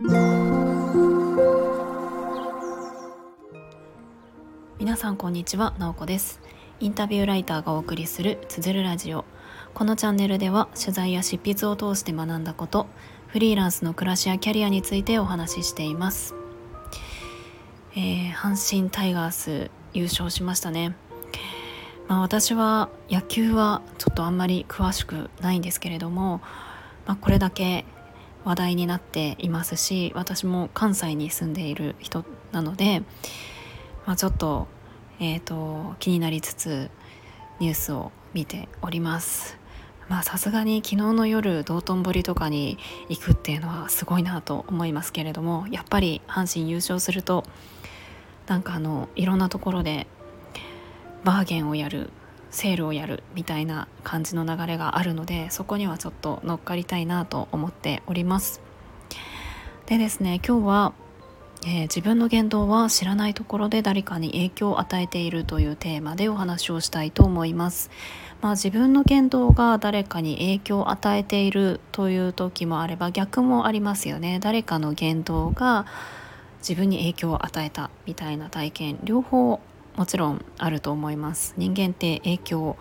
皆さんこんにちは、なおこです。インタビューライターがお送りするつづるラジオ。このチャンネルでは取材や執筆を通して学んだことフリーランスの暮らしやキャリアについてお話ししています。えー、阪神タイガース優勝しましたね。まあ、私は野球はちょっとあんまり詳しくないんですけれども、まあ、これだけ話題になっていますし私も関西に住んでいる人なので、まあ、ちょっと,、えーと、気になりつつニュースを見ております。まあさすがに昨日の夜道頓堀とかに行くっていうのはすごいなと思いますけれどもやっぱり阪神優勝するとなんかあのいろんなところでバーゲンをやるセールをやるみたいな感じの流れがあるのでそこにはちょっと乗っかりたいなと思っております。でですね今日は、えー、自分の言動は知らないところで誰かに影響を与えているというテーマでお話をしたいと思います。まあ、自分の言動が誰かに影響を与えているという時もあれば逆もありますよね。誰かの言動が自分に影響を与えたみたいな体験両方もちろんあると思います。人間って影響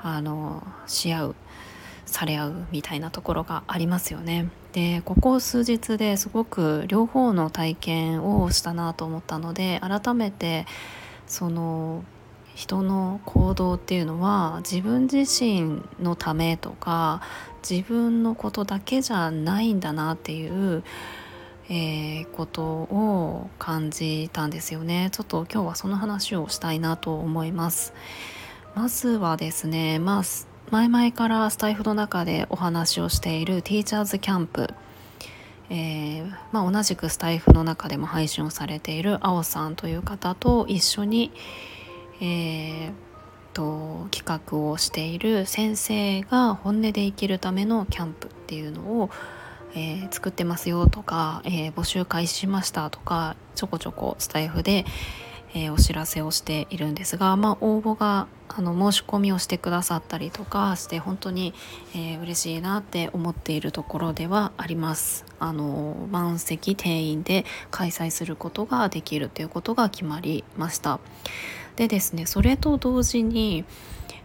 あのし合うされ合うみたいなところがありますよね。でここ数日ですごく両方の体験をしたなと思ったので改めてその人の行動っていうのは自分自身のためとか自分のことだけじゃないんだなっていうえー、ことを感じたんですよね。ちょっと今日はその話をしたいなと思います。まずはですねまあ前々からスタイフの中でお話をしているティーチャーズキャンプえー、まあ、同じくスタイフの中でも配信をされているあおさんという方と一緒に、えー、と企画をしている先生が本音で生きるためのキャンプっていうのをえー、作ってますよとか、えー、募集開始しましたとかちょこちょこスタイフで、えー、お知らせをしているんですが、まあ、応募があの申し込みをしてくださったりとかして本当に、えー、嬉しいなって思っているところではあります。あの満席定員で開催することができるということが決まりました。でですねそれと同時に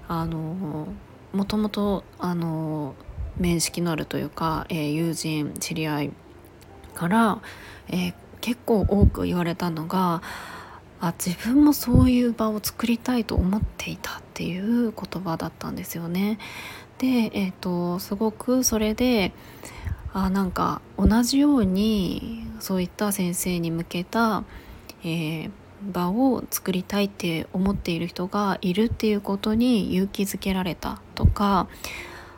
あのもともとあの面識のあるというか、えー、友人知り合いから、えー、結構多く言われたのがあ自分もそういう場を作りたいと思っていたっていう言葉だったんですよね。で、えーと、すごくそれであなんか同じようにそういった先生に向けた、えー、場を作りたいって思っている人がいるっていうことに勇気づけられたとか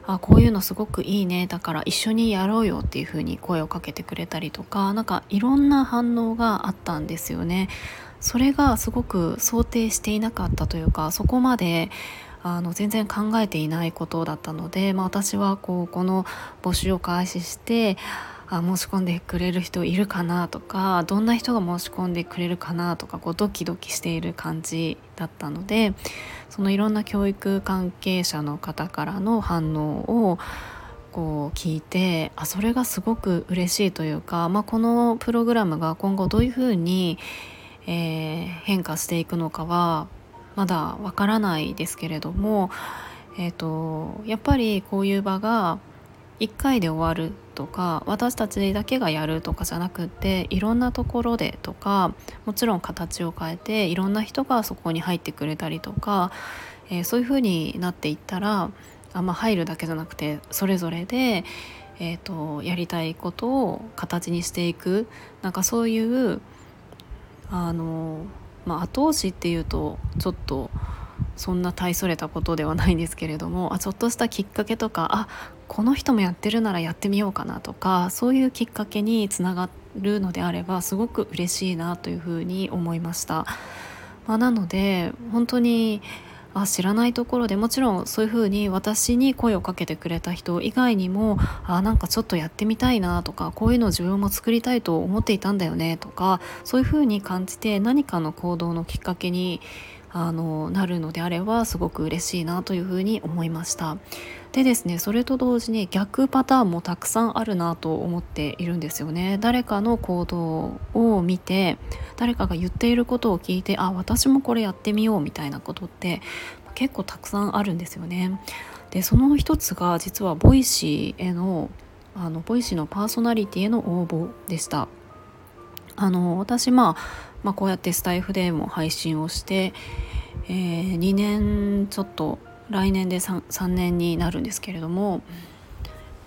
あこういうのすごくいいねだから一緒にやろうよっていう風に声をかけてくれたりとか何かいろんな反応があったんですよね。それがすごく想定していなかったというかそこまであの全然考えていないことだったので、まあ、私はこうこの募集を開始してあ申し込んでくれる人いるかなとかどんな人が申し込んでくれるかなとかこうドキドキしている感じだったのでそのいろんな教育関係者の方からの反応をこう聞いてあそれがすごく嬉しいというか、まあ、このプログラムが今後どういうふうに、えー、変化していくのかはまだわからないですけれども、えーとやっぱりこういう場が1回で終わるとか私たちだけがやるとかじゃなくっていろんなところでとかもちろん形を変えていろんな人がそこに入ってくれたりとか、えー、そういう風になっていったらあんま入るだけじゃなくてそれぞれで、えーと、やりたいことを形にしていくなんかそういうあの、まあ、後押しっていうとちょっと。そんな大それたことではないんですけれどもあちょっとしたきっかけとかあこの人もやってるならやってみようかなとかそういうきっかけにつながるのであればすごく嬉しいなというふうに思いました。まあ、なので本当にあ知らないところでもちろんそういうふうに私に声をかけてくれた人以外にもあなんかちょっとやってみたいなとかこういうの自分も作りたいと思っていたんだよねとかそういうふうに感じて何かの行動のきっかけにあのなるのであればすごく嬉しいなというふうに思いました。でですねそれと同時に逆パターンもたくさんあるなと思っているんですよね。誰かの行動を見て誰かが言っていることを聞いてあ私もこれやってみようみたいなことって結構たくさんあるんですよね。でその一つが実は Voicy へのあの Voicy のパーソナリティへの応募でした。あの私、まあ、まあこうやってスタイフでも配信をして、えー、2年ちょっと来年で 3, 3年になるんですけれども、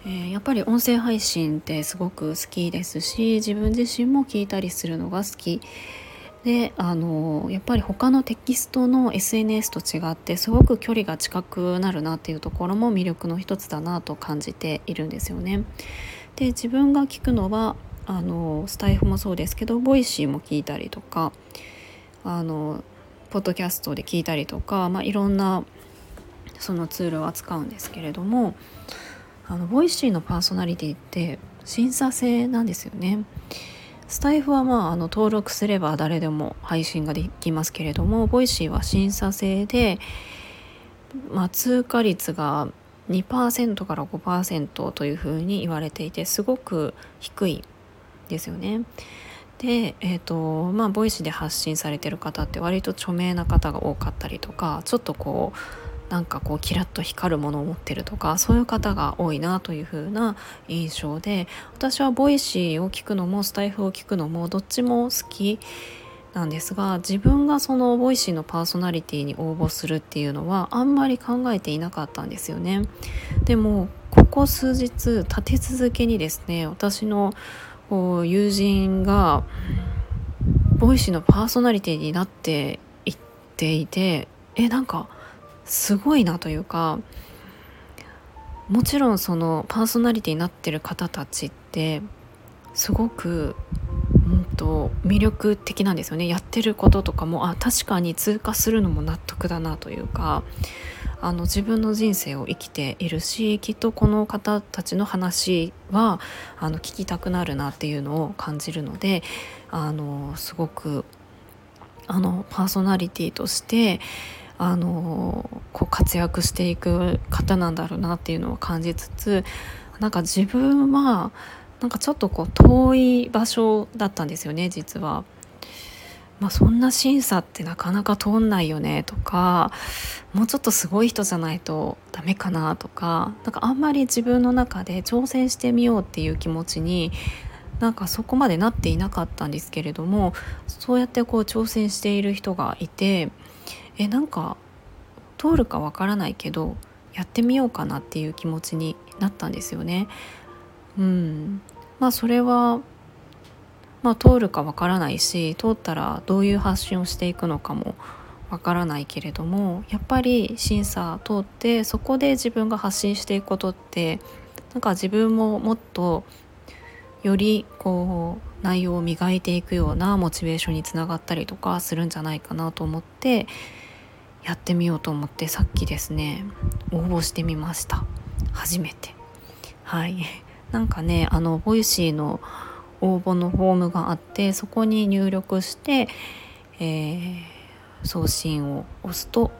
えー、やっぱり音声配信ってすごく好きですし自分自身も聞いたりするのが好きであのやっぱり他のテキストの SNS と違ってすごく距離が近くなるなっていうところも魅力の一つだなと感じているんですよね。で自分が聞くのはあのスタイフもそうですけど Voicy も聞いたりとかあのポッドキャストで聞いたりとか、まあ、いろんなそのツールを扱うんですけれどもあの Voicy のパーソナリティって審査制なんですよね。スタイフはまああの登録すれば誰でも配信ができますけれども Voicy は審査制で、まあ、通過率が2%から5%というふうに言われていてすごく低いですよね。で、えーとまあ、 Voicy で発信されてる方って割と著名な方が多かったりとかちょっとこうなんかこうキラッと光るものを持ってるとかそういう方が多いなという風な印象で私は Voicy を聞くのもスタイフを聞くのもどっちも好きなんですが自分がその Voicy のパーソナリティに応募するっていうのはあんまり考えていなかったんですよね。でもここ数日立て続けにですね私のこう友人が Voicy のパーソナリティになっていっていてえなんかすごいなというかもちろんそのパーソナリティになってる方たちってすごく、うんと、魅力的なんですよね。やってることとかもあ確かに通過するのも納得だなというかあの自分の人生を生きているしきっとこの方たちの話はあの聞きたくなるなっていうのを感じるのであのすごくあのパーソナリティとしてあのこう活躍していく方なんだろうなっていうのを感じつつなんか自分はなんかちょっとこう遠い場所だったんですよね実は。まあ、そんな審査ってなかなか通んないよねとかもうちょっとすごい人じゃないとダメかなとかなんかあんまり自分の中で挑戦してみようっていう気持ちになんかそこまでなっていなかったんですけれどもそうやってこう挑戦している人がいてえなんか通るかわからないけどやってみようかなっていう気持ちになったんですよね。うん、まあそれはまあ、通るかわからないし通ったらどういう発信をしていくのかもわからないけれどもやっぱり審査通ってそこで自分が発信していくことってなんか自分ももっとよりこう内容を磨いていくようなモチベーションにつながったりとかするんじゃないかなと思ってやってみようと思ってさっきですね応募してみました。初めて。はい。なんかねあの Voicy の応募のフォームがあってそこに入力して、えー、送信を押すと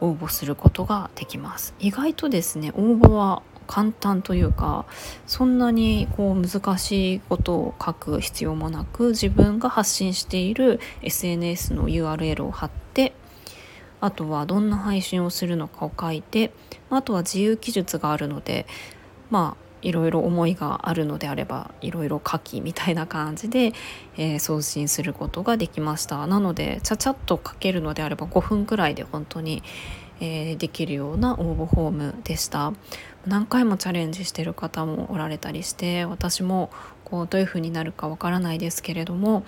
応募することができます。意外とですね応募は簡単というかそんなにこう難しいことを書く必要もなく自分が発信している SNS の URL を貼ってあとはどんな配信をするのかを書いてあとは自由記述があるのでまあいろいろ思いがあるのであればいろいろ書きみたいな感じで、えー、送信することができました。なのでちゃちゃっと書けるのであれば5分くらいで本当に、えー、できるような応募フォームでした。何回もチャレンジしてる方もおられたりして私もこうどういう風になるかわからないですけれども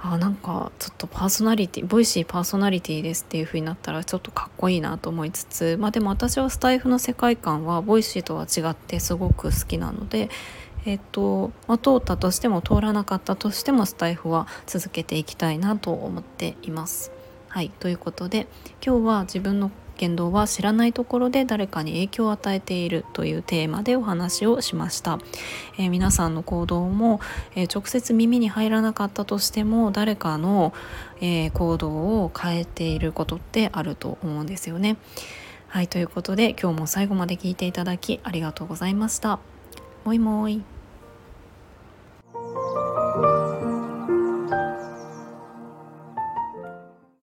あなんかちょっとパーソナリティ Voicy パーソナリティですっていう風になったらちょっとかっこいいなと思いつつまあでも私はスタイフの世界観は Voicy とは違ってすごく好きなのでえっと、まあ、通ったとしても通らなかったとしてもスタイフは続けていきたいなと思っています。はいということで今日は自分の言動は知らないところで誰かに影響を与えているというテーマでお話をしました、えー、皆さんの行動も、えー、直接耳に入らなかったとしても誰かの、えー、行動を変えていることってあると思うんですよねはいということで今日も最後まで聞いていただきありがとうございました。もいもい。